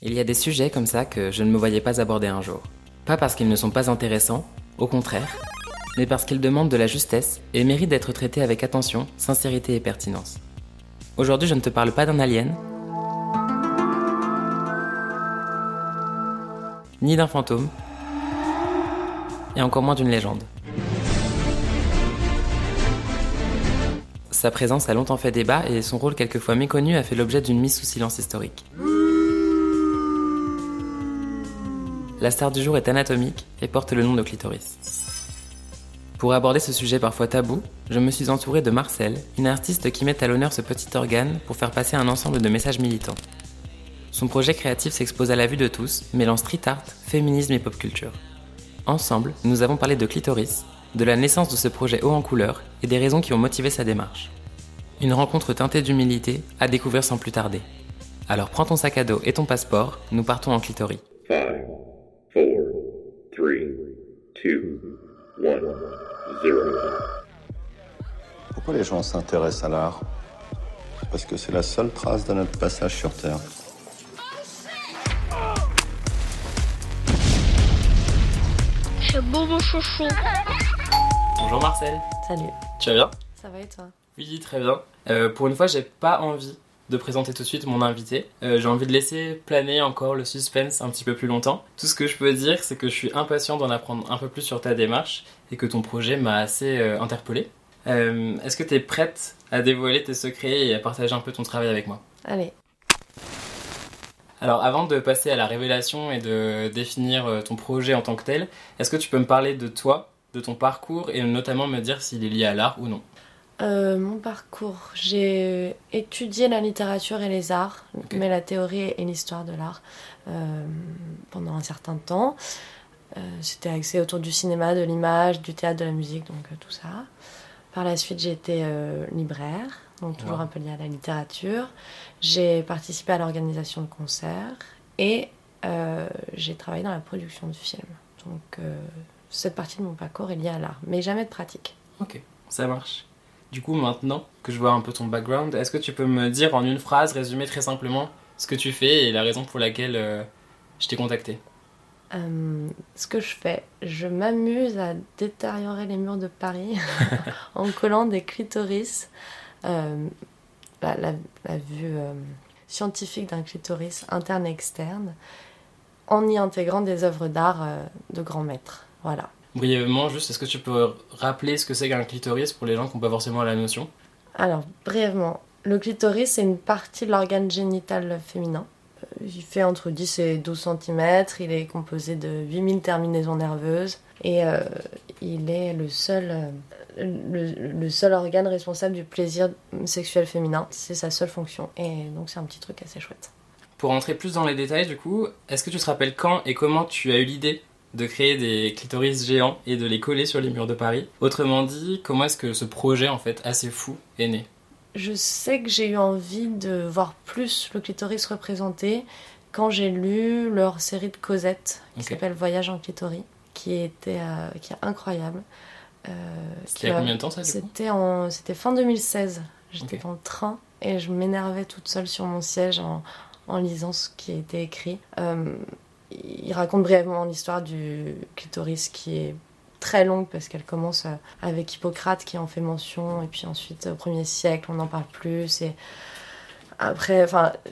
Il y a des sujets comme ça que je ne me voyais pas aborder un jour. Pas parce qu'ils ne sont pas intéressants, au contraire, mais parce qu'ils demandent de la justesse et méritent d'être traités avec attention, sincérité et pertinence. Aujourd'hui, je ne te parle pas d'un alien, ni d'un fantôme, et encore moins d'une légende. Sa présence a longtemps fait débat et son rôle quelquefois méconnu a fait l'objet d'une mise sous silence historique. La star du jour est anatomique et porte le nom de clitoris. Pour aborder ce sujet parfois tabou, je me suis entouré de Marcel, une artiste qui met à l'honneur ce petit organe pour faire passer un ensemble de messages militants. Son projet créatif s'expose à la vue de tous, mêlant street art, féminisme et pop culture. Ensemble, nous avons parlé de clitoris, de la naissance de ce projet haut en couleur et des raisons qui ont motivé sa démarche. Une rencontre teintée d'humilité à découvrir sans plus tarder. Alors prends ton sac à dos et ton passeport, nous partons en clitoris. Pourquoi les gens s'intéressent à l'art? Parce que c'est la seule trace de notre passage sur Terre. C'est beau mon chouchou. Bonjour Marcel. Salut. Tu vas bien? Ça va et toi? Oui, très bien. Euh, pour une fois, j'ai pas envie de présenter tout de suite mon invité. Euh, j'ai envie de laisser planer encore le suspense un petit peu plus longtemps. Tout ce que je peux dire, c'est que je suis impatient d'en apprendre un peu plus sur ta démarche et que ton projet m'a assez euh, interpellé. Euh, Est-ce que tu es prête à dévoiler tes secrets et à partager un peu ton travail avec moi? Allez. Alors avant de passer à la révélation et de définir ton projet en tant que tel, est-ce que tu peux me parler de toi, de ton parcours et notamment me dire s'il est lié à l'art ou non? Euh, mon parcours, j'ai étudié la littérature et les arts, mais la théorie et l'histoire de l'art euh, pendant un certain temps. Euh, C'était axé autour du cinéma, de l'image, du théâtre, de la musique, donc tout ça. Par la suite, j'ai été libraire, donc toujours Wow. un peu lié à la littérature. J'ai participé à l'organisation de concerts et j'ai travaillé dans la production de films. Donc cette partie de mon parcours est liée à l'art, mais jamais de pratique. Ok, ça marche. Du coup, maintenant que je vois un peu ton background, est-ce que tu peux me dire en une phrase, résumer très simplement ce que tu fais et la raison pour laquelle euh, je t'ai contacté? Euh, ce que je fais, je m'amuse à détériorer les murs de Paris en collant des clitoris. Euh, la, la- la vue euh, scientifique d'un clitoris interne et externe, en y intégrant des œuvres d'art de grands maîtres. Voilà. Brièvement, juste, est-ce que tu peux rappeler ce que c'est qu'un clitoris pour les gens qui n'ont pas forcément la notion? Alors, brièvement, le clitoris, c'est une partie de l'organe génital féminin. Euh, Il fait entre 10 et 12 cm, il est composé de 8000 terminaisons nerveuses et euh, il est le seul, euh, le, le seul organe responsable du plaisir sexuel féminin. C'est sa seule fonction et donc c'est un petit truc assez chouette. Pour entrer plus dans les détails, du coup, est-ce que tu te rappelles quand et comment tu as eu l'idée? De créer des clitoris géants et de les coller sur les murs de Paris Autrement dit, comment est-ce que ce projet, en fait, assez fou, est né? Je sais que j'ai eu envie de voir plus le clitoris représenté quand j'ai lu leur série de Cosette qui s'appelle Voyage en clitoris, qui était euh, qui est incroyable. Euh, C'était combien de temps, ça, C'était en c'était fin 2016. J'étais Ok. dans le train et je m'énervais toute seule sur mon siège en, en lisant ce qui été écrit. Euh, il raconte brièvement l'histoire du clitoris qui est très longue parce qu'elle commence euh, avec Hippocrate qui en fait mention et puis ensuite au 1er siècle on n'en parle plus et après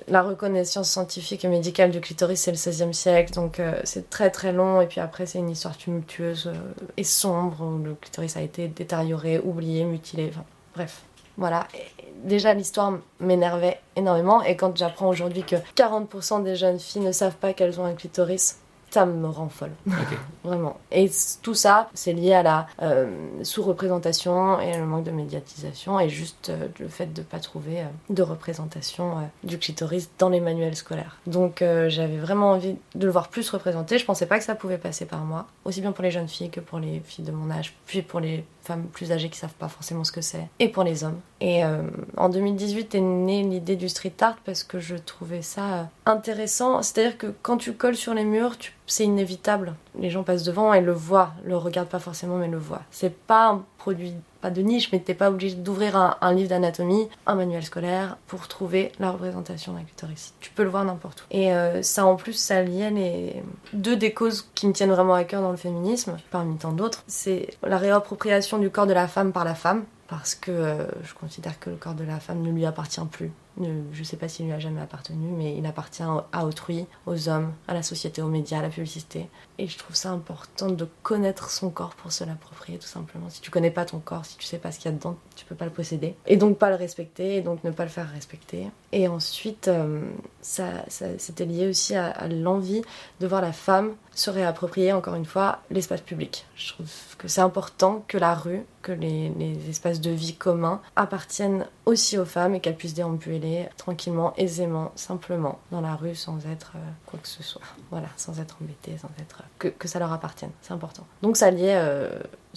la reconnaissance scientifique et médicale du clitoris c'est le 16e siècle donc euh, c'est très très long et puis après c'est une histoire tumultueuse euh, et sombre où le clitoris a été détérioré, oublié, mutilé, enfin bref. Voilà, Et déjà l'histoire m'énervait énormément et quand j'apprends aujourd'hui que 40% des jeunes filles ne savent pas qu'elles ont un clitoris, ça me rend folle. Vraiment. Et tout ça, c'est lié à la euh, sous-représentation et le manque de médiatisation et juste euh, le fait de ne pas trouver euh, de représentation du clitoris dans les manuels scolaires. Donc j'avais vraiment envie de le voir plus représenté. Je pensais pas que ça pouvait passer par moi, aussi bien pour les jeunes filles que pour les filles de mon âge, puis pour les femmes plus âgées qui savent pas forcément ce que c'est, et pour les hommes. Et euh, en 2018 est née l'idée du street art parce que je trouvais ça euh, intéressant. C'est-à-dire que quand tu colles sur les murs, c'est inévitable. Les gens passent devant et le voient, le regardent pas forcément, mais le voient. C'est pas un produit, pas de niche, mais t'es pas obligé d'ouvrir un, livre d'anatomie, un manuel scolaire pour trouver la représentation d'un clitoris. Tu peux le voir n'importe où. Et euh, ça, en plus, ça liait les deux des causes qui me tiennent vraiment à cœur dans le féminisme, parmi tant d'autres. C'est la réappropriation du corps de la femme par la femme, parce que euh, je considère que le corps de la femme ne lui appartient plus. Ne- je sais pas s'il lui a jamais appartenu, mais il appartient à autrui, aux hommes, à la société, aux médias, à la publicité. Et je trouve ça important de connaître son corps pour se l'approprier, tout simplement. Si tu connais pas ton corps, si tu sais pas ce qu'il y a dedans, tu peux pas le posséder. Et donc pas le respecter, et donc ne pas le faire respecter. Et ensuite, euh, ça, c'était lié aussi à, l'envie de voir la femme se réapproprier, encore une fois, l'espace public. Je trouve que c'est important que la rue, que les, les espaces de vie communs appartiennent aussi aux femmes et qu'elles puissent déambuler tranquillement, aisément, simplement dans la rue sans être euh, quoi que ce soit. Voilà, sans être embêtées, sans être. que, que ça leur appartienne, c'est important. Donc ça liait. euh,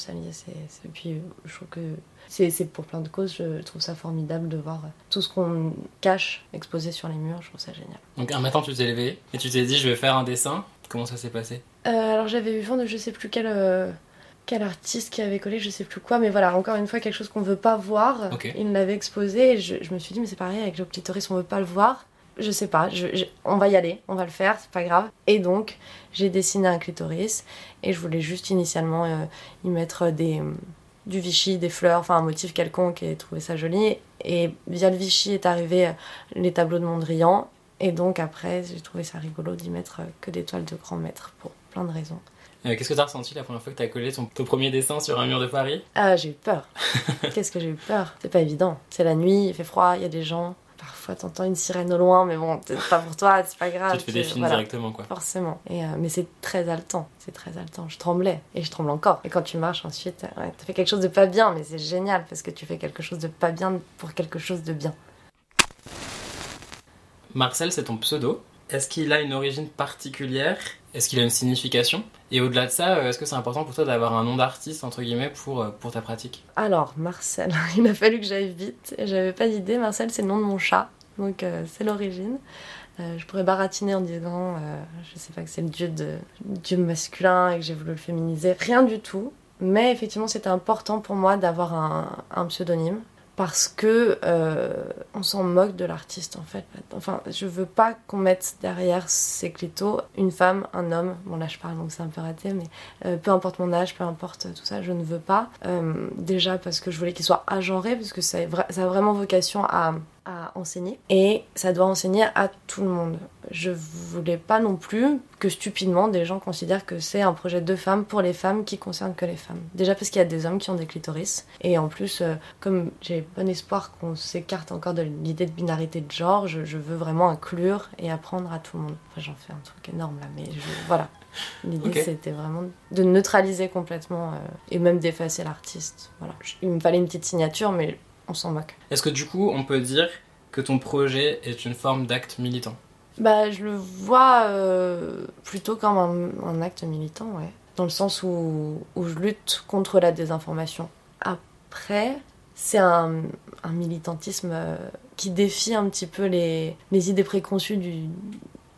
Et puis je trouve que c'est, pour plein de causes, je trouve ça formidable de voir tout ce qu'on cache exposé sur les murs, je trouve ça génial. Donc un matin, tu t'es levé et tu t'es dit, je vais faire un dessin. Comment ça s'est passé? Euh, alors j'avais eu vent de je sais plus quel, euh, quel artiste qui avait collé, je sais plus quoi, mais voilà, encore une fois, quelque chose qu'on veut pas voir. Il l'avait exposé et je, je me suis dit, mais c'est pareil, avec le clitoris, on veut pas le voir. Je sais pas, je- je- on va y aller, on va le faire, c'est pas grave. Et donc, j'ai dessiné un clitoris et je voulais juste initialement euh, y mettre des, du Vichy, des fleurs, enfin un motif quelconque et trouver ça joli. Et via le Vichy est arrivé euh, les tableaux de Mondrian. Et donc après, j'ai trouvé ça rigolo d'y mettre euh, que des toiles de grand maître pour plein de raisons. Euh, Qu'est-ce que t'as ressenti la première fois que t'as collé ton, ton premier dessin sur un mur de Paris? Ah, j'ai eu peur. Qu'est-ce que j'ai eu peur? C'est pas évident. C'est la nuit, il fait froid, il y a des gens. Parfois, t'entends une sirène au loin, mais bon, c'est pas pour toi, c'est pas grave. Tu te fais des films voilà. directement, quoi. Forcément. Et, euh, mais c'est très haletant. C'est très haletant. Je tremblais. Et je tremble encore. Et quand tu marches ensuite, euh, ouais, t'as fait quelque chose de pas bien, mais c'est génial parce que tu fais quelque chose de pas bien pour quelque chose de bien. Marcel, c'est ton pseudo. Est-ce qu'il a une origine particulière? Est-ce qu'il a une signification? Et au-delà de ça, euh, est-ce que c'est important pour toi d'avoir un nom d'artiste, entre guillemets, pour, euh, pour ta pratique? Alors, Marcel, il a fallu que j'aille vite. J'avais pas d'idée. Marcel, c'est le nom de mon chat. Donc, euh, c'est l'origine. Je pourrais baratiner en disant, euh, je sais pas que c'est le dieu, de, dieu masculin et que j'ai voulu le féminiser. Rien du tout. Mais effectivement, c'était important pour moi d'avoir un pseudonyme. Parce que euh, on s'en moque de l'artiste en fait. Enfin, je veux pas qu'on mette derrière ces clitos une femme, un homme. Bon là je parle donc c'est un peu raté, mais euh, peu importe mon âge, peu importe tout ça, je ne veux pas. Euh, déjà parce que je voulais qu'il soit agenré, parce que ça, a vraiment vocation à enseigner. Et ça doit enseigner à tout le monde. Je voulais pas non plus que stupidement des gens considèrent que c'est un projet de femmes pour les femmes qui concerne que les femmes. Déjà parce qu'il y a des hommes qui ont des clitoris. Et en plus, euh, comme j'ai bon espoir qu'on s'écarte encore de l'idée de binarité de genre, je, je veux vraiment inclure et apprendre à tout le monde. Enfin, j'en fais un truc énorme là, mais je, voilà. L'idée, c'était vraiment de neutraliser complètement euh, et même d'effacer l'artiste. Voilà. Il me fallait une petite signature, mais on s'en moque. Est-ce que du coup, on peut dire que ton projet est une forme d'acte militant? Bah, je le vois euh, plutôt comme un, acte militant, ouais. Dans le sens où, où je lutte contre la désinformation. Après, c'est un, un militantisme euh, qui défie un petit peu les, les idées préconçues du,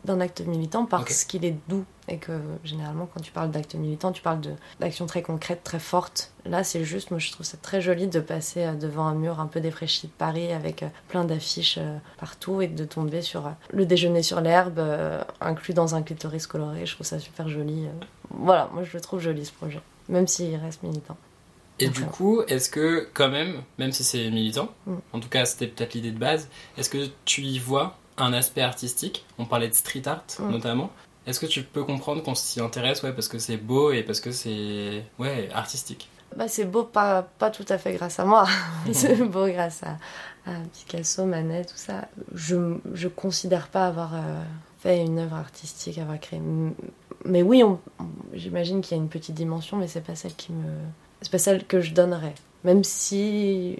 d'un acte militant parce qu'il est doux. Et que généralement, quand tu parles d'acte militant, tu parles d'actions très concrètes, très fortes. Là, c'est juste, moi je trouve ça très joli de passer euh, devant un mur un peu défraîchi de Paris avec euh, plein d'affiches euh, partout et de tomber sur le déjeuner sur l'herbe, inclus dans un clitoris coloré. Je trouve ça super joli. Voilà, moi je le trouve joli ce projet, même s'il reste militant. Et du coup, est-ce que quand même, même si c'est militant, Mm. en tout cas c'était peut-être l'idée de base, est-ce que tu y vois un aspect artistique On parlait de street art Mm. notamment. Est-ce que tu peux comprendre qu'on s'y intéresse ouais, parce que c'est beau et parce que c'est ouais, artistique? Bah, c'est beau, pas, pas tout à fait grâce à moi. c'est beau grâce à, à Picasso, Manet, tout ça. Je, je considère pas avoir euh, fait une œuvre artistique, avoir créé. Mais oui, on- on- j'imagine qu'il y a une petite dimension, mais c'est pas celle qui me. C'est pas celle que je donnerais. Même si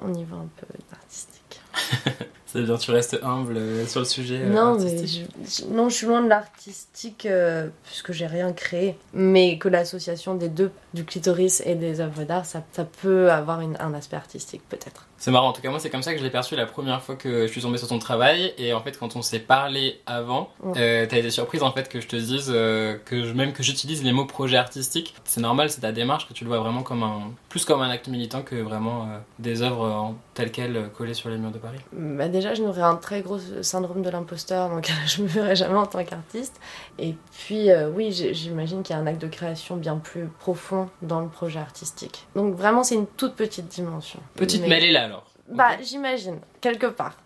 on y voit un peu d'artistique. C'est bien, tu restes humble euh, sur le sujet euh, Non, mais je, je- non, je suis loin de l'artistique euh, puisque j'ai rien créé. Mais que l'association des deux, du clitoris et des œuvres d'art, ça, ça peut avoir une- un aspect artistique, peut-être. C'est marrant, en tout cas moi c'est comme ça que je l'ai perçu la première fois que je suis tombée sur ton travail et en fait quand on s'est parlé avant, euh, t'as été surprise en fait que je te dise euh, que je, même que j'utilise les mots projet artistique. C'est normal, c'est ta démarche que tu le vois vraiment comme un plus comme un acte militant que vraiment euh, des œuvres en, telles quelles euh, collées sur les murs de Paris. Bah déjà, je nourris un très gros syndrome de l'imposteur, donc je me verrai jamais en tant qu'artiste. Et puis, euh, oui, j'imagine qu'il y a un acte de création bien plus profond dans le projet artistique. Donc vraiment, c'est une toute petite dimension. Petite Mais- mêlée là. Bah, j'imagine, quelque part.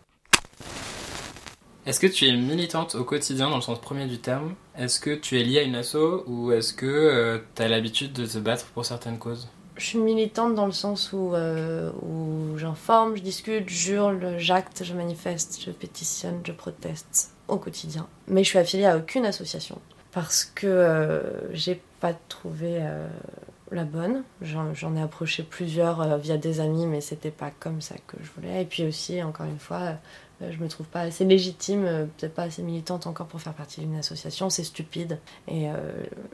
Est-ce que tu es militante au quotidien dans le sens premier du terme? Est-ce que tu es liée à une asso ou est-ce que tu as l'habitude de te battre pour certaines causes? Je suis militante dans le sens où, euh, où j'informe, je discute, je hurle, j'acte, je manifeste, je pétitionne, je proteste au quotidien. Mais je suis affiliée à aucune association parce que euh, j'ai pas trouvé euh, la bonne. J'en ai approché plusieurs euh, via des amis, mais c'était pas comme ça que je voulais. Et puis aussi, encore une fois, euh, je me trouve pas assez légitime, euh, peut-être pas assez militante encore pour faire partie d'une association. C'est stupide. Et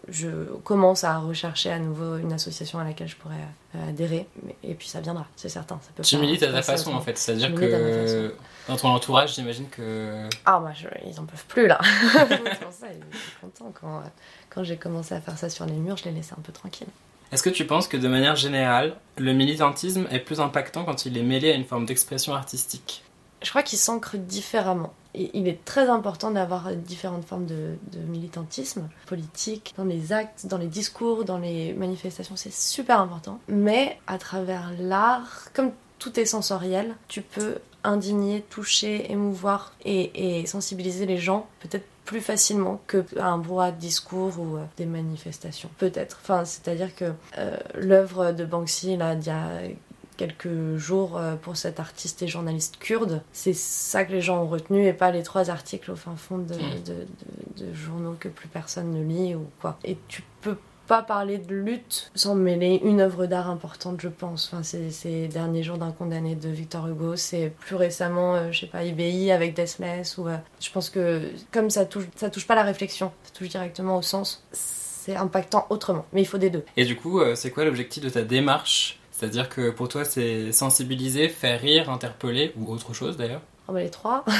je commence à rechercher à nouveau une association à laquelle je pourrais adhérer. Et puis ça viendra, c'est certain. Ça peut Tu pas- milites à ta façon en fait, c'est-à-dire que dans ton entourage, j'imagine que Ah, moi, je- ils en peuvent plus là. c'est pour ça, ils étaient contents. Quand, quand j'ai commencé à faire ça sur les murs, je les laissais un peu tranquilles. Est-ce que tu penses que de manière générale, le militantisme est plus impactant quand il est mêlé à une forme d'expression artistique? Je crois qu'ils s'ancrent différemment. Et il est très important d'avoir différentes formes de, de militantisme politique, dans les actes, dans les discours, dans les manifestations, c'est super important. Mais à travers l'art, comme tout est sensoriel, tu peux indigner, toucher, émouvoir et, et sensibiliser les gens peut-être plus facilement que un brouhaha de discours ou euh, des manifestations. Peut-être. Enfin, c'est-à-dire que euh, l'œuvre de Banksy, là, d'il y a quelques jours euh, pour cet artiste et journaliste kurde. C'est ça que les gens ont retenu et pas les trois articles au fin fond de, Mm. de- de- de journaux que plus personne ne lit ou quoi. Et tu peux pas parler de lutte sans mêler une œuvre d'art importante, je pense. Enfin, c'est ces derniers jours d'un condamné de Victor Hugo, c'est plus récemment, euh, je sais pas, IBI avec Deathless ou euh, je pense que comme ça touche, ça touche pas la réflexion, ça touche directement au sens. C'est impactant autrement, mais il faut des deux. Et du coup, euh, c'est quoi l'objectif de ta démarche? C'est-à-dire que pour toi, c'est sensibiliser, faire rire, interpeller, ou autre chose d'ailleurs? Oh bah les trois.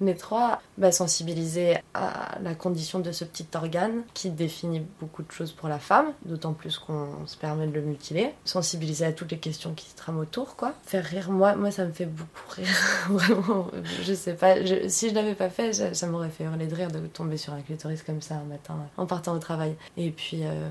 les trois, sensibiliser à la condition de ce petit organe qui définit beaucoup de choses pour la femme, d'autant plus qu'on se permet de le mutiler. Sensibiliser à toutes les questions qui se trament autour, quoi. Faire rire, moi, moi ça me fait beaucoup rire. Vraiment, je sais pas. si je l'avais pas fait, ça, ça m'aurait fait hurler de rire de tomber sur un clitoris comme ça un matin en partant au travail. Et puis. euh,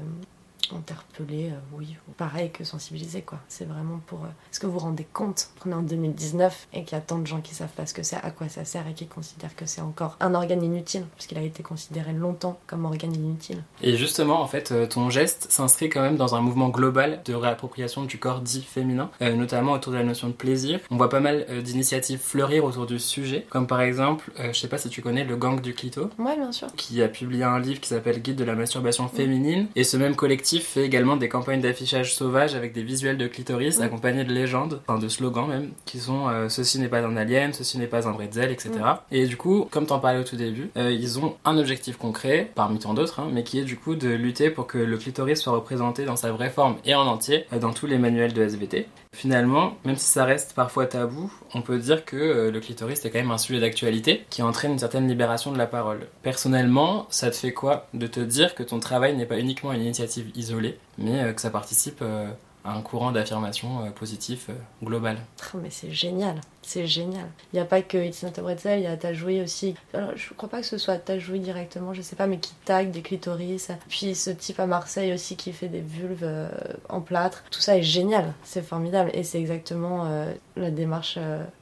interpeller, euh, oui, pareil que sensibiliser quoi. C'est vraiment pour. euh, Est-ce que vous vous rendez compte qu'on est en 2019 et qu'il y a tant de gens qui savent pas ce que c'est, à quoi ça sert et qui considèrent que c'est encore un organe inutile, puisqu'il a été considéré longtemps comme organe inutile. Et justement, en fait, euh, ton geste s'inscrit quand même dans un mouvement global de réappropriation du corps dit féminin, notamment autour de la notion de plaisir. On voit pas mal d'initiatives fleurir autour du sujet, comme par exemple, je sais pas si tu connais le gang du clito, Ouais, bien sûr. qui a publié un livre qui s'appelle Guide de la masturbation féminine. Et ce même collectif fait également des campagnes d'affichage sauvage avec des visuels de clitoris accompagnés de légendes, enfin de slogans même, qui sont euh, ceci n'est pas un alien, ceci n'est pas un bretzel, etc. Et du coup, comme t'en parlais au tout début, euh, ils ont un objectif concret, parmi tant d'autres, hein, mais qui est du coup de lutter pour que le clitoris soit représenté dans sa vraie forme et en entier euh, dans tous les manuels de SVT. Finalement, même si ça reste parfois tabou, on peut dire que euh, le clitoris est quand même un sujet d'actualité qui entraîne une certaine libération de la parole. Personnellement, ça te fait quoi de te dire que ton travail n'est pas uniquement une initiative isolée, mais euh, que ça participe euh, un courant d'affirmation euh, positif euh, global mais c'est génial, c'est génial. Il n'y a pas que It's Not a Bretzel, il y a Tajoui aussi. Alors, je crois pas que ce soit Tajoui directement, je sais pas, mais qui tag des clitoris. Puis ce type à Marseille aussi qui fait des vulves euh, en plâtre. Tout ça est génial, c'est formidable. Et c'est exactement la démarche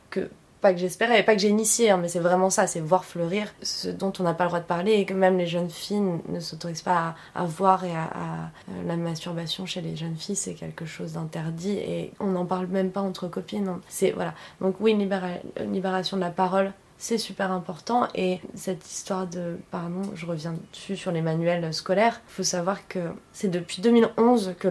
que. Que j'espérais, pas que j'ai initié, hein, mais c'est vraiment ça, c'est voir fleurir ce dont on n'a pas le droit de parler et que même les jeunes filles ne s'autorisent pas à, voir et à, euh, la masturbation chez les jeunes filles, c'est quelque chose d'interdit et on n'en parle même pas entre copines. C'est voilà. Donc oui, une libération de la parole c'est super important. Et cette histoire de, pardon, je reviens dessus sur les manuels scolaires, il faut savoir que c'est depuis 2011 que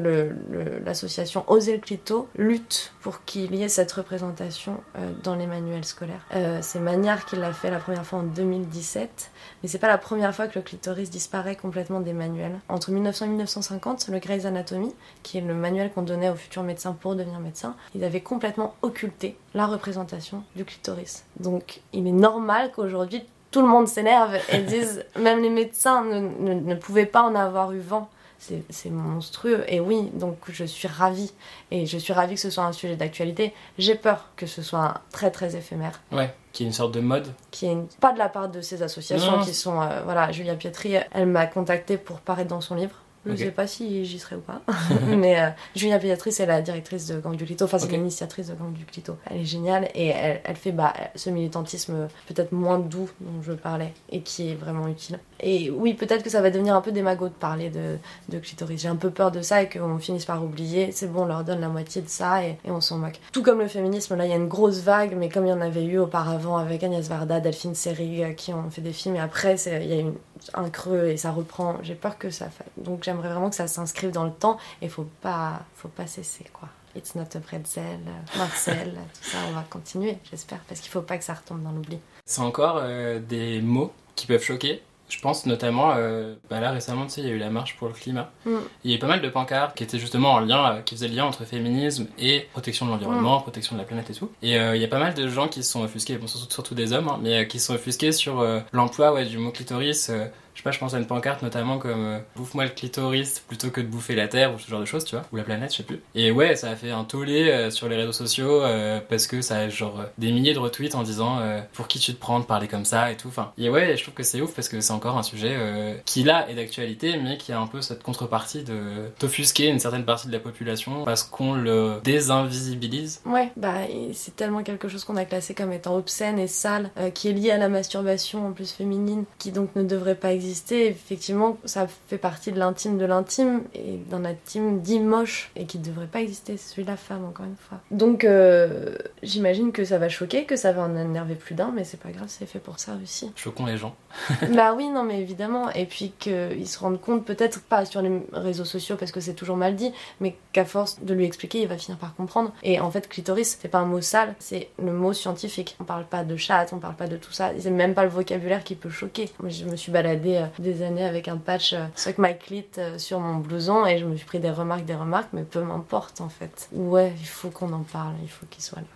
l'association Oser le Clito lutte pour qu'il y ait cette représentation euh, dans les manuels scolaires. Euh, c'est Magnard qui l'a fait la première fois en 2017, mais c'est pas la première fois que le clitoris disparaît complètement des manuels. Entre 1900 et 1950, le Grey's Anatomy, qui est le manuel qu'on donnait aux futurs médecins pour devenir médecin, ils avaient complètement occulté la représentation du clitoris. Donc il est normal qu'aujourd'hui tout le monde s'énerve et dise même les médecins ne, ne, pouvaient pas en avoir eu vent. C'est monstrueux. Et oui, donc je suis ravie. Et je suis ravie que ce soit un sujet d'actualité. J'ai peur que ce soit très très éphémère. Ouais, qui est une sorte de mode. Qui est pas de la part de ces associations qui sont. Euh, voilà, Julia Pietri, elle m'a contactée pour paraître dans son livre. Je ne sais pas si j'y serai ou pas. mais euh, Julia Beatrice est la directrice de Gang du Clito, enfin c'est l'initiatrice de Gang du Clito. Elle est géniale et elle, elle fait bah, ce militantisme peut-être moins doux dont je parlais et qui est vraiment utile. Et oui, peut-être que ça va devenir un peu démago de parler de, de clitoris. J'ai un peu peur de ça et qu'on finisse par oublier. C'est bon, on leur donne la moitié de ça et, on s'en moque. Tout comme le féminisme, là il y a une grosse vague, mais comme il y en avait eu auparavant avec Agnès Varda, Delphine Seyrig euh, qui ont fait des films et après il y a eu un creux et ça reprend. J'ai peur que ça fasse. Donc j'aimerais vraiment que ça s'inscrive dans le temps et faut pas, faut pas cesser quoi. It's not a pretzel, Marcel, tout ça, on va continuer, j'espère, parce qu'il faut pas que ça retombe dans l'oubli. C'est encore euh, des mots qui peuvent choquer? Je pense notamment, euh, bah là récemment, tu sais, il y a eu la marche pour le climat. Mm. Il y a eu pas mal de pancartes qui étaient justement en lien, euh, qui faisaient le lien entre féminisme et protection de l'environnement, mm. protection de la planète et tout. Et il y a pas mal de gens qui se sont offusqués, bon, surtout, surtout des hommes, hein, mais qui se sont offusqués sur l'emploi ouais, du mot clitoris je sais pas, je pense à une pancarte notamment comme euh, bouffe-moi le clitoris plutôt que de bouffer la terre ou ce genre de choses, tu vois, ou la planète, je sais plus. Et ouais, ça a fait un tollé euh, sur les réseaux sociaux euh, parce que ça a genre des milliers de retweets en disant pour qui tu te prends de parler comme ça et tout? Enfin, et ouais, je trouve que c'est ouf parce que c'est encore un sujet qui là est d'actualité, mais qui a un peu cette contrepartie de t'offusquer une certaine partie de la population parce qu'on le désinvisibilise. Ouais, bah c'est tellement quelque chose qu'on a classé comme étant obscène et sale, qui est lié à la masturbation en plus féminine, qui donc ne devrait pas exister effectivement, ça fait partie de l'intime de l'intime et d'un intime dit moche et qui ne devrait pas exister, celui de la femme, encore une fois. Donc, euh, j'imagine que ça va choquer, que ça va en énerver plus d'un, mais c'est pas grave, c'est fait pour ça aussi. Choquons les gens. bah oui, non, mais évidemment. Et puis qu'ils se rendent compte, peut-être pas sur les réseaux sociaux parce que c'est toujours mal dit, mais qu'à force de lui expliquer, il va finir par comprendre. Et en fait, clitoris, c'est pas un mot sale, c'est le mot scientifique. On parle pas de chatte, on parle pas de tout ça. C'est même pas le vocabulaire qui peut choquer. Moi, je me suis baladée euh, des années avec un patch euh, Suck My Clit euh, sur mon blouson et je me suis pris des remarques, des remarques, mais peu m'importe en fait. Ouais, il faut qu'on en parle, il faut qu'il soit là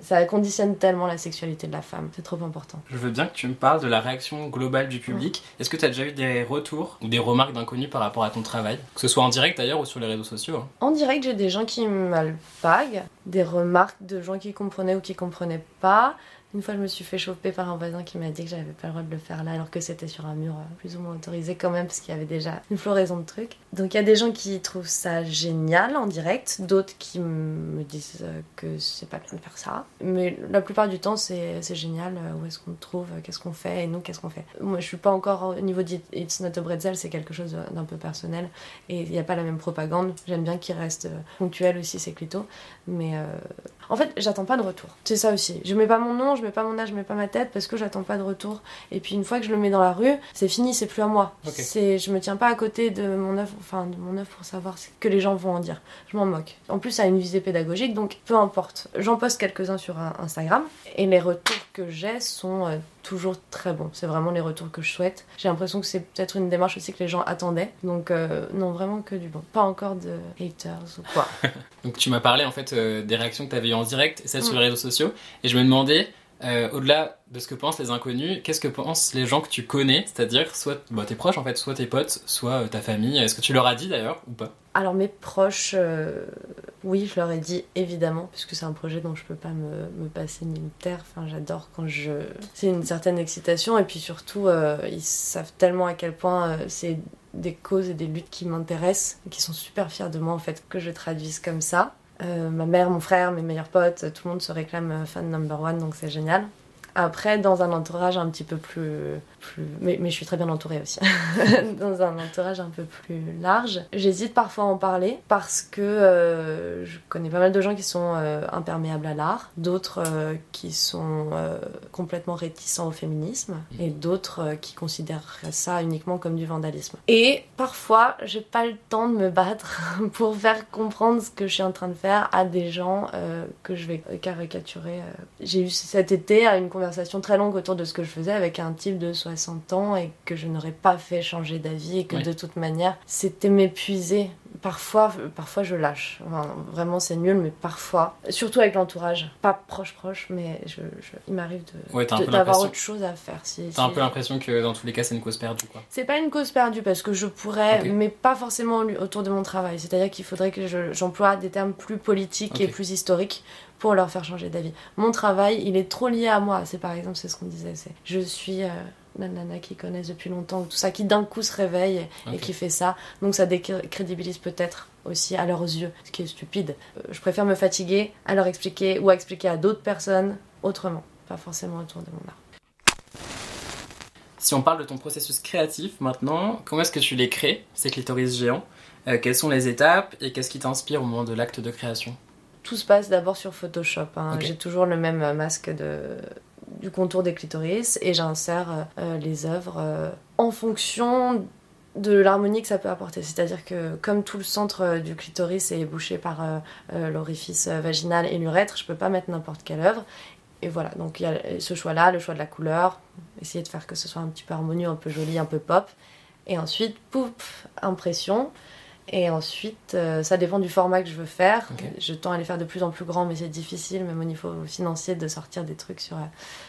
ça conditionne tellement la sexualité de la femme, c'est trop important. Je veux bien que tu me parles de la réaction globale du public. Est-ce que tu as déjà eu des retours ou des remarques d'inconnus par rapport à ton travail? Que ce soit en direct d'ailleurs ou sur les réseaux sociaux hein. En direct, j'ai des gens qui m'alpaguent, des remarques de gens qui comprenaient ou qui comprenaient pas, une fois, je me suis fait choper par un voisin qui m'a dit que j'avais pas le droit de le faire là, alors que c'était sur un mur euh, plus ou moins autorisé quand même, parce qu'il y avait déjà une floraison de trucs. Donc il y a des gens qui trouvent ça génial en direct, d'autres qui me disent euh, que c'est pas bien de faire ça. Mais la plupart du temps, c'est génial. Euh, où est-ce qu'on trouve Qu'est-ce qu'on fait Et nous, qu'est-ce qu'on fait Moi, je suis pas encore au niveau d'It's Not a Bretzel, c'est quelque chose d'un peu personnel. Et il n'y a pas la même propagande. J'aime bien qu'il reste ponctuel aussi, c'est clito. Mais en fait, j'attends pas de retour. C'est ça aussi. Je mets pas mon nom, mets pas mon âge, je mets pas ma tête parce que j'attends pas de retour. Et puis une fois que je le mets dans la rue, c'est fini, c'est plus à moi. C'est, je me tiens pas à côté de mon œuvre, enfin de mon œuvre pour savoir ce que les gens vont en dire. Je m'en moque. En plus, ça a une visée pédagogique, donc peu importe. J'en poste quelques-uns sur Instagram et les retours que j'ai sont euh, toujours très bons. C'est vraiment les retours que je souhaite. J'ai l'impression que c'est peut-être une démarche aussi que les gens attendaient. Donc euh, non, vraiment que du bon. Pas encore de haters ou quoi. donc tu m'as parlé en fait euh, des réactions que tu avais eues en direct celles sur les réseaux sociaux. Et je me demandais, euh, au-delà de ce que pensent les inconnus, qu'est-ce que pensent les gens que tu connais? C'est-à-dire soit bah, tes proches en fait, soit tes potes, soit ta famille. Est-ce que tu leur as dit d'ailleurs ou pas? Alors mes proches, oui, je leur ai dit évidemment, puisque c'est un projet dont je peux pas me, me passer ni une terre. Enfin, j'adore quand je. C'est une certaine excitation, et puis surtout, euh, ils savent tellement à quel point euh, c'est des causes et des luttes qui m'intéressent, qui sont super fiers de moi en fait, que je traduise comme ça. Euh, ma mère, mon frère, mes meilleurs potes, tout le monde se réclame fan number one, donc c'est génial. Après, dans un entourage un petit peu plus. Plus... Mais, mais je suis très bien entourée aussi. dans un entourage un peu plus large, j'hésite parfois à en parler parce que euh, je connais pas mal de gens qui sont euh, imperméables à l'art, d'autres euh, qui sont complètement réticents au féminisme et d'autres qui considèrent ça uniquement comme du vandalisme. Et parfois, j'ai pas le temps de me battre pour faire comprendre ce que je suis en train de faire à des gens que je vais caricaturer. J'ai eu cet été une conversation très longue autour de ce que je faisais avec un type de 60 ans et que je n'aurais pas fait changer d'avis et que Ouais. de toute manière, c'était m'épuiser. Parfois, parfois je lâche. Enfin, vraiment, c'est nul, mais parfois, surtout avec l'entourage, pas proche proche, mais je, je- il m'arrive Ouais, un d'avoir l'impression- autre chose à faire. Si, T'as un si- peu l'impression que dans tous les cas, c'est une cause perdue, quoi. c'est pas une cause perdue parce que je pourrais, mais pas forcément autour de mon travail. C'est-à-dire qu'il faudrait que je- j'emploie des termes plus politiques et plus historiques pour leur faire changer d'avis. Mon travail, il est trop lié à moi. C'est par exemple, c'est ce qu'on disait, c'est je suis euh, la nana qui connaissent depuis longtemps ou tout ça, qui d'un coup se réveille et qui fait ça. Donc ça décrédibilise peut-être aussi à leurs yeux, ce qui est stupide. Euh, je préfère me fatiguer à leur expliquer ou à expliquer à d'autres personnes autrement, pas forcément autour de mon art. Si on parle de ton processus créatif maintenant, comment est-ce que tu les crées, ces clitoris géants? Euh, Quelles sont les étapes et qu'est-ce qui t'inspire au moment de l'acte de création? Tout se passe d'abord sur Photoshop. hein. J'ai toujours le même masque de, du contour des clitoris et j'insère euh, les œuvres euh, en fonction de l'harmonie que ça peut apporter. C'est-à-dire que comme tout le centre euh, du clitoris est bouché par l'orifice vaginal et l'urètre, je peux pas mettre n'importe quelle œuvre. Et voilà, donc il y a ce choix-là, le choix de la couleur, essayer de faire que ce soit un petit peu harmonieux, un peu joli, un peu pop. Et ensuite, pouf, impression. Et ensuite, euh, ça dépend du format que je veux faire. Je tends à les faire de plus en plus grands, mais c'est difficile, même au niveau financier, de sortir des trucs sur, euh,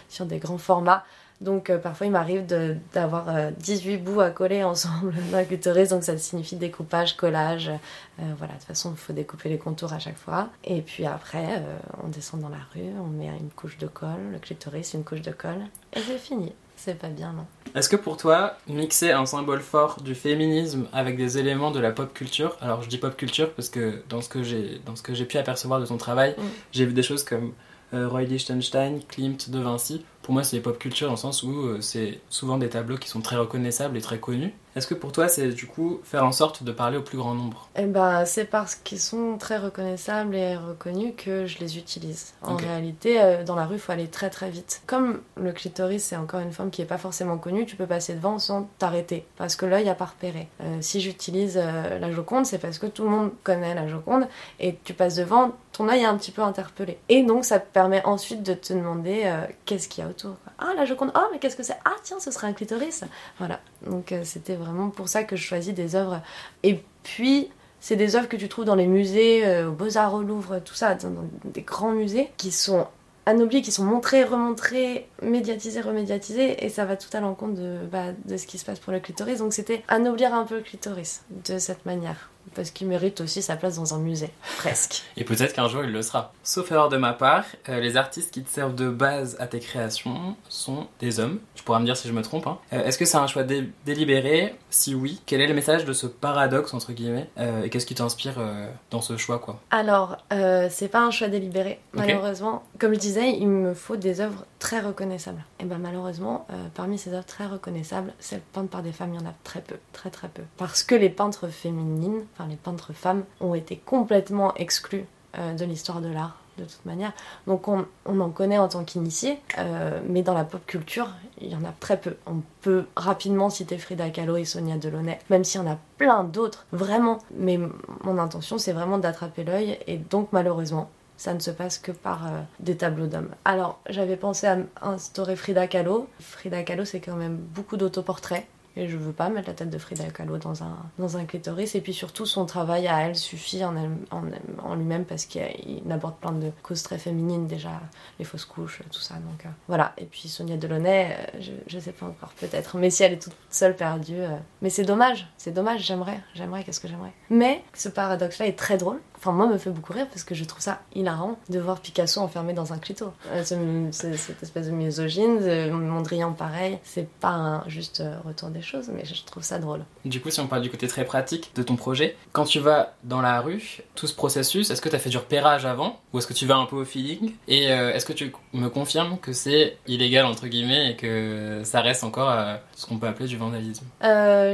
sur des grands formats. Donc euh, parfois, il m'arrive d'avoir euh, 18 bouts à coller ensemble d'un clitoris, donc ça signifie découpage, collage. Voilà, de toute façon, il faut découper les contours à chaque fois. Et puis après, on descend dans la rue, on met une couche de colle, le clitoris, une couche de colle, et c'est fini. C'est pas bien, non Est-ce que pour toi, mixer un symbole fort du féminisme avec des éléments de la pop culture, alors je dis pop culture parce que dans ce que j'ai dans ce que j'ai pu apercevoir de ton travail, Mm. j'ai vu des choses comme euh, Roy Lichtenstein, Klimt, De Vinci. Pour moi, c'est pop culture dans le sens où euh, c'est souvent des tableaux qui sont très reconnaissables et très connus. Est-ce que pour toi, c'est du coup faire en sorte de parler au plus grand nombre? Eh ben, c'est parce qu'ils sont très reconnaissables et reconnus que je les utilise. En réalité, euh, dans la rue, il faut aller très très vite. Comme le clitoris, c'est encore une forme qui est pas forcément connue, tu peux passer devant sans t'arrêter, parce que l'œil a pas repéré. Euh, si j'utilise euh, la Joconde, c'est parce que tout le monde connaît la Joconde, et tu passes devant, ton œil est un petit peu interpellé. Et donc, ça te permet ensuite de te demander euh, qu'est-ce qu'il y a autour. quoi. Ah, la Joconde, oh, mais qu'est-ce que c'est? Ah, tiens, ce serait un clitoris. Voilà. Donc, euh, c'était vraiment pour ça que je choisis des œuvres. Et puis, c'est des œuvres que tu trouves dans les musées, euh, au Beaux-Arts, au Louvre, tout ça, dans, dans des grands musées, qui sont anoblis, qui sont montrés, remontrés, médiatisés, remédiatisés, et ça va tout à l'encontre de, bah, de ce qui se passe pour le clitoris. Donc c'était anoblir un peu le clitoris de cette manière, parce qu'il mérite aussi sa place dans un musée, presque. Et peut-être qu'un jour il le sera. Sauf erreur de ma part, euh, les artistes qui te servent de base à tes créations sont des hommes. Tu pourras me dire si je me trompe. hein. Euh, Est-ce que c'est un choix dé- délibéré? Si oui, quel est le message de ce paradoxe entre guillemets Euh, Et qu'est-ce qui t'inspire euh, dans ce choix quoi? Alors, euh, c'est pas un choix délibéré, malheureusement. Comme je disais, il me faut des œuvres très reconnaissables. Et ben malheureusement, euh, parmi ces œuvres très reconnaissables, celles peintes par des femmes, il y en a très peu, très très peu. Parce que les peintres féminines, enfin les peintres femmes, ont été complètement exclues euh, de l'histoire de l'art de toute manière. Donc on, on en connaît en tant qu'initié, euh, mais dans la pop culture, il y en a très peu. On peut rapidement citer Frida Kahlo et Sonia Delaunay, même s'il y en a plein d'autres, vraiment. Mais mon intention, c'est vraiment d'attraper l'œil, et donc malheureusement, ça ne se passe que par euh, des tableaux d'hommes. Alors, j'avais pensé à instaurer Frida Kahlo. Frida Kahlo, c'est quand même beaucoup d'autoportraits. Et je veux pas mettre la tête de Frida Kahlo dans un, dans un clitoris. Et puis surtout, son travail à elle suffit en, en, lui-même parce qu'il il aborde plein de causes très féminines déjà, les fausses couches, tout ça. Donc euh, voilà. Et puis Sonia Delaunay, euh, je, je sais pas encore, peut-être. Mais si elle est toute seule perdue. Mais c'est dommage, c'est dommage, j'aimerais, j'aimerais, qu'est-ce que j'aimerais? Mais ce paradoxe-là est très drôle. Enfin moi me fait beaucoup rire parce que je trouve ça hilarant de voir Picasso enfermé dans un clito. Euh, ce- ce- cette espèce de misogyne, de Mondrian pareil, c'est pas un juste euh, retour des choses, mais je trouve ça drôle. Du coup, si on parle du côté très pratique de ton projet, quand tu vas dans la rue, tout ce processus, est-ce que tu as fait du repérage avant ou est-ce que tu vas un peu au feeling? Et euh, est-ce que tu me confirmes que c'est illégal entre guillemets et que ça reste encore euh, ce qu'on peut appeler du vandalisme?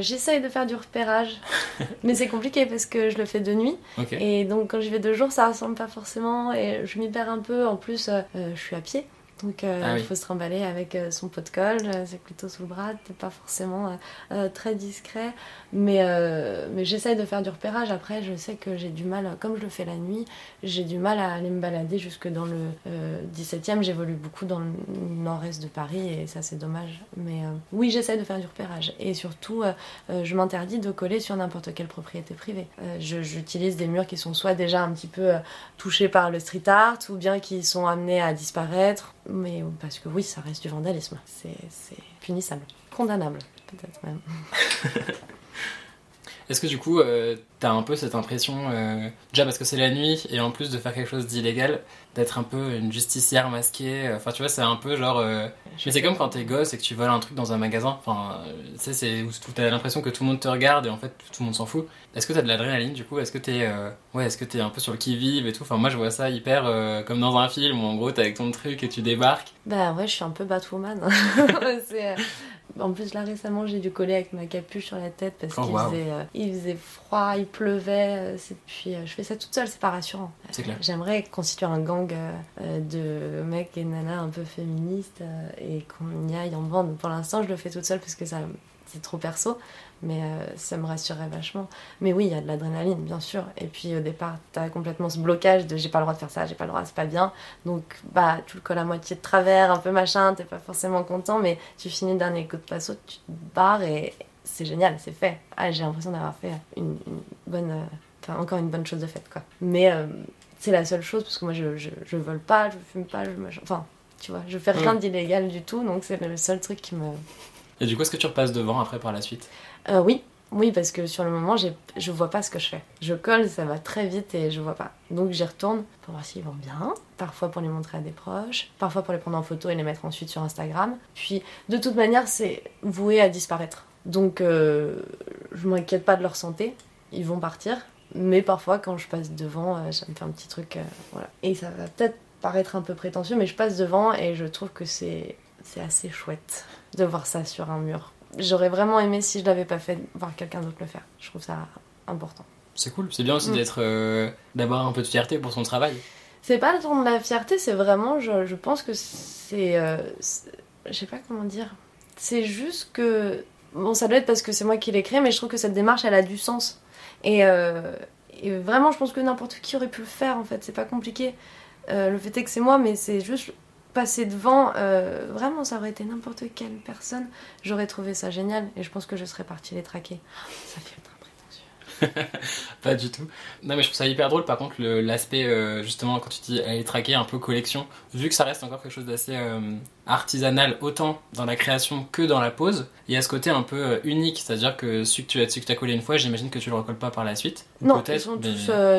J'essaye de faire du repérage, mais c'est compliqué parce que je le fais de nuit. Et donc quand j'y vais de jour, ça ressemble pas forcément et je m'y perds un peu. En plus, euh, euh, je suis à pied. Donc euh, Ah il oui. faut se trimballer avec euh, son pot de colle, euh, c'est plutôt sous le bras, t'es pas forcément très discret. Mais, mais j'essaye de faire du repérage. Après, je sais que j'ai du mal, comme je le fais la nuit, j'ai du mal à aller me balader jusque dans le euh, 17e. J'évolue beaucoup dans le nord-est de Paris et ça c'est dommage. Mais oui, j'essaye de faire du repérage. Et surtout, je m'interdis de coller sur n'importe quelle propriété privée. J'utilise des murs qui sont soit déjà un petit peu touchés par le street art ou bien qui sont amenés à disparaître. Mais parce que oui, ça reste du vandalisme. C'est c'est punissable. Condamnable, peut-être même. Est-ce que du coup, euh, t'as un peu cette impression, euh, déjà parce que c'est la nuit et en plus de faire quelque chose d'illégal, d'être un peu une justicière masquée euh, Enfin, tu vois, c'est un peu genre. Mais c'est comme quand t'es gosse et que tu voles un truc dans un magasin. Enfin, tu sais, c'est où t'as l'impression que tout le monde te regarde et en fait tout le monde s'en fout. Est-ce que t'as de l'adrénaline du coup? Est-ce que t'es ouais, est-ce que t'es un peu sur le qui-vive et tout? Enfin, moi je vois ça hyper comme dans un film où en gros t'es avec ton truc et tu débarques. Bah ouais, je suis un peu Batwoman. C'est, euh, En plus, là récemment, j'ai dû coller avec ma capuche sur la tête parce Oh, qu'il faisait, euh, il faisait froid, il pleuvait. euh, Puis euh, je fais ça toute seule, c'est pas rassurant. C'est clair. J'aimerais constituer un gang de mecs et nanas un peu féministes et qu'on y aille en bande. Pour l'instant, je le fais toute seule parce que ça, c'est trop perso, mais euh, ça me rassurerait vachement. Mais oui, il y a de l'adrénaline, bien sûr. Et puis au départ, t'as complètement ce blocage de j'ai pas le droit de faire ça, j'ai pas le droit, c'est pas bien. Donc bah, tu le colles à moitié de travers, un peu machin, t'es pas forcément content, mais tu finis le dernier coup de passo, tu te barres et c'est génial, c'est fait. Ah, j'ai l'impression d'avoir fait une, une bonne. euh, Enfin, encore une bonne chose de faite, quoi. Mais euh, c'est la seule chose, parce que moi, je, je, je vole pas, je fume pas, je machin- Enfin, tu vois, je fais rien Mm. d'illégal du tout, donc c'est le seul truc qui me. Et du coup, est-ce que tu repasses devant après par la suite? Euh, oui, oui, parce que sur le moment, je vois pas ce que je fais. Je colle, ça va très vite et je vois pas. Donc j'y retourne pour voir s'ils vont bien, parfois pour les montrer à des proches, parfois pour les prendre en photo et les mettre ensuite sur Instagram. Puis de toute manière, c'est voué à disparaître. Donc euh, je m'inquiète pas de leur santé, ils vont partir. Mais parfois, quand je passe devant, euh, ça me fait un petit truc. euh. Et ça va peut-être paraître un peu prétentieux, mais je passe devant et je trouve que c'est assez chouette de voir ça sur un mur. J'aurais vraiment aimé, si je l'avais pas fait, voir quelqu'un d'autre le faire. Je trouve ça important. C'est cool. C'est bien aussi Mm. d'être euh, d'avoir un peu de fierté pour son travail. C'est pas le temps de la fierté, c'est vraiment, je, je pense que c'est. euh, je sais pas comment dire. C'est juste que. Bon, ça doit être parce que c'est moi qui l'ai créé, mais je trouve que cette démarche, elle a du sens. Et, euh, et vraiment, je pense que n'importe qui aurait pu le faire, en fait. C'est pas compliqué. Euh, le fait est que c'est moi, mais c'est juste passer devant. euh, vraiment, ça aurait été n'importe quelle personne. J'aurais trouvé ça génial, et je pense que je serais partie les traquer. Ça fait. Pas du tout. Non, mais je trouve ça hyper drôle. Par contre, l'aspect, euh, justement, quand tu dis aller traquer un peu collection, vu que ça reste encore quelque chose d'assez euh, artisanal, autant dans la création que dans la pose, il y a ce côté un peu euh, unique. C'est-à-dire que celui que tu as, as collé une fois, j'imagine que tu le recolles pas par la suite. Non, ils sont mais-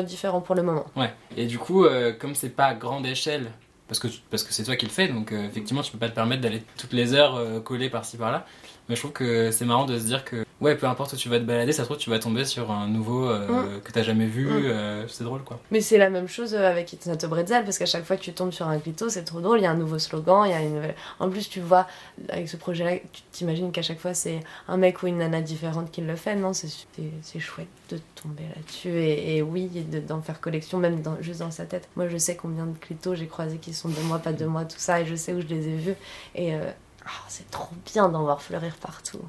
tous différents pour le moment. Ouais. Et du coup, comme c'est pas à grande échelle, parce que, c'est toi qui le fais, donc euh, effectivement, tu peux pas te permettre d'aller toutes les heures euh, coller par-ci par-là. Mais je trouve que c'est marrant de se dire que, ouais, peu importe où tu vas te balader, ça se trouve, tu vas tomber sur un nouveau euh, que t'as jamais vu. Euh, c'est drôle, quoi. Mais c'est la même chose avec It's Not a Bretzel, parce qu'à chaque fois que tu tombes sur un clito, c'est trop drôle, il y a un nouveau slogan, il y a une nouvelle... En plus, tu vois, avec ce projet-là, tu t'imagines qu'à chaque fois, c'est un mec ou une nana différente qui le fait, non C'est chouette de tomber là-dessus, et, et oui, et de- d'en faire collection, même dans- juste dans sa tête. Moi, je sais combien de clitos j'ai croisés qui sont de moi, pas de moi, tout ça, et je sais où je les ai vus, et euh, ah, c'est trop bien d'en voir fleurir partout.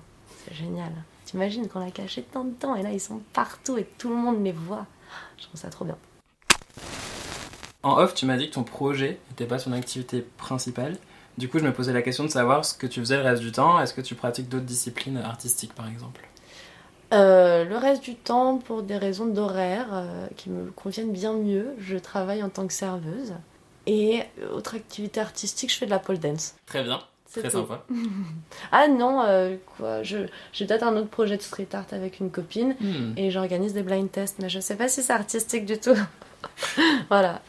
C'est génial. T'imagines qu'on l'a caché tant de temps, et là, ils sont partout, et tout le monde les voit. Je trouve ça trop bien. En off, tu m'as dit que ton projet n'était pas ton activité principale. Du coup, je me posais la question de savoir ce que tu faisais le reste du temps. Est-ce que tu pratiques d'autres disciplines artistiques, par exemple? Euh, le reste du temps, pour des raisons d'horaire euh, qui me conviennent bien mieux, je travaille en tant que serveuse. Et autre activité artistique, je fais de la pole dance. Très bien. C'est Très tout. sympa. Ah non, euh, quoi, je, j'ai peut-être un autre projet de street art avec une copine Hmm. et j'organise des blind tests, mais je sais pas si c'est artistique du tout. voilà.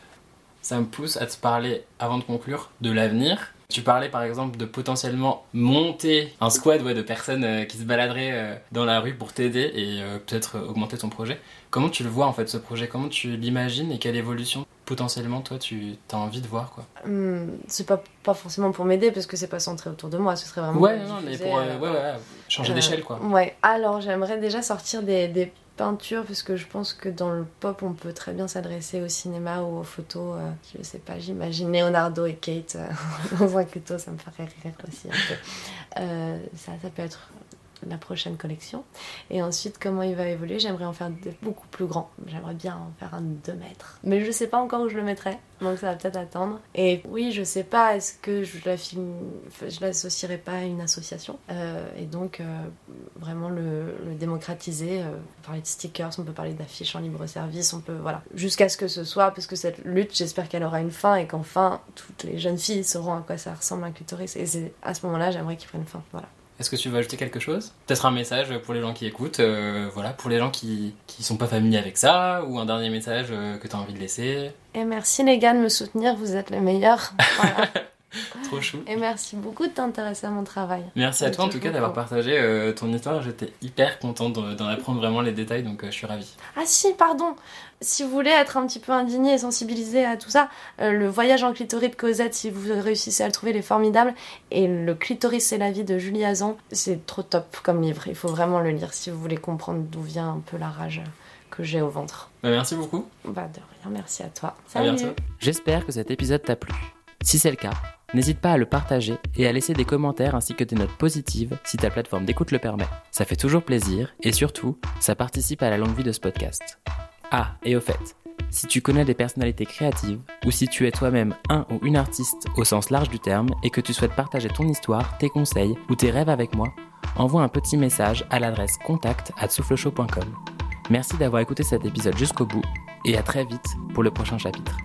Ça me pousse à te parler, avant de conclure, de l'avenir. Tu parlais par exemple de potentiellement monter un squad ouais, de personnes euh, qui se baladeraient euh, dans la rue pour t'aider et peut-être augmenter ton projet. Comment tu le vois en fait ce projet? Comment tu l'imagines et quelle évolution? Potentiellement toi tu as envie de voir quoi Hum, c'est pas, pas forcément pour m'aider parce que c'est pas centré autour de moi, ce serait vraiment. Ouais, non, mais pour euh, euh, ouais, ouais, changer Euh, d'échelle quoi. Ouais, alors j'aimerais déjà sortir des, des peintures parce que je pense que dans le pop on peut très bien s'adresser au cinéma ou aux photos. euh, je sais pas, j'imagine Leonardo et Kate dans un couteau, ça me ferait rire aussi un peu. Ça, ça peut être la prochaine collection. Et ensuite, comment il va évoluer J'aimerais en faire beaucoup plus grand. J'aimerais bien en faire un de 2 mètres. Mais je sais pas encore où je le mettrai, donc ça va peut-être attendre. Et oui, je sais pas, est-ce que je la je l'associerai pas à une association? Euh, Et donc, euh, vraiment le, le démocratiser. euh, on peut parler de stickers, on peut parler d'affiches en libre service, on peut. Voilà. Jusqu'à ce que ce soit, parce que cette lutte, j'espère qu'elle aura une fin et qu'enfin, toutes les jeunes filles sauront à quoi ça ressemble un clitoris. Et c'est à ce moment-là, j'aimerais qu'il prenne fin. Voilà. Est-ce que tu veux ajouter quelque chose? Peut-être un message pour les gens qui écoutent, euh, voilà, pour les gens qui, qui sont pas familiers avec ça, ou un dernier message euh, que tu as envie de laisser? Et merci les gars de me soutenir, vous êtes les meilleurs. Voilà. Trop chou. Et merci beaucoup de t'intéresser à mon travail. Merci à toi en tout cas d'avoir partagé euh, ton histoire. J'étais hyper contente d'en apprendre vraiment les détails, donc euh, je suis ravie. Ah si, pardon. Si vous voulez être un petit peu indigné et sensibilisé à tout ça, euh, le voyage en clitoris de Cosette, si vous réussissez à le trouver, il est formidable. Et le clitoris c'est la vie de Julie Hazan, c'est trop top comme livre. Il faut vraiment le lire si vous voulez comprendre d'où vient un peu la rage que j'ai au ventre. Bah, merci beaucoup. Bah de rien, merci à toi. À bientôt. J'espère que cet épisode t'a plu. Si c'est le cas, n'hésite pas à le partager et à laisser des commentaires ainsi que des notes positives si ta plateforme d'écoute le permet. Ça fait toujours plaisir et surtout, ça participe à la longue vie de ce podcast. Ah, et au fait, si tu connais des personnalités créatives ou si tu es toi-même un ou une artiste au sens large du terme et que tu souhaites partager ton histoire, tes conseils ou tes rêves avec moi, envoie un petit message à l'adresse contact at. Merci d'avoir écouté cet épisode jusqu'au bout et à très vite pour le prochain chapitre.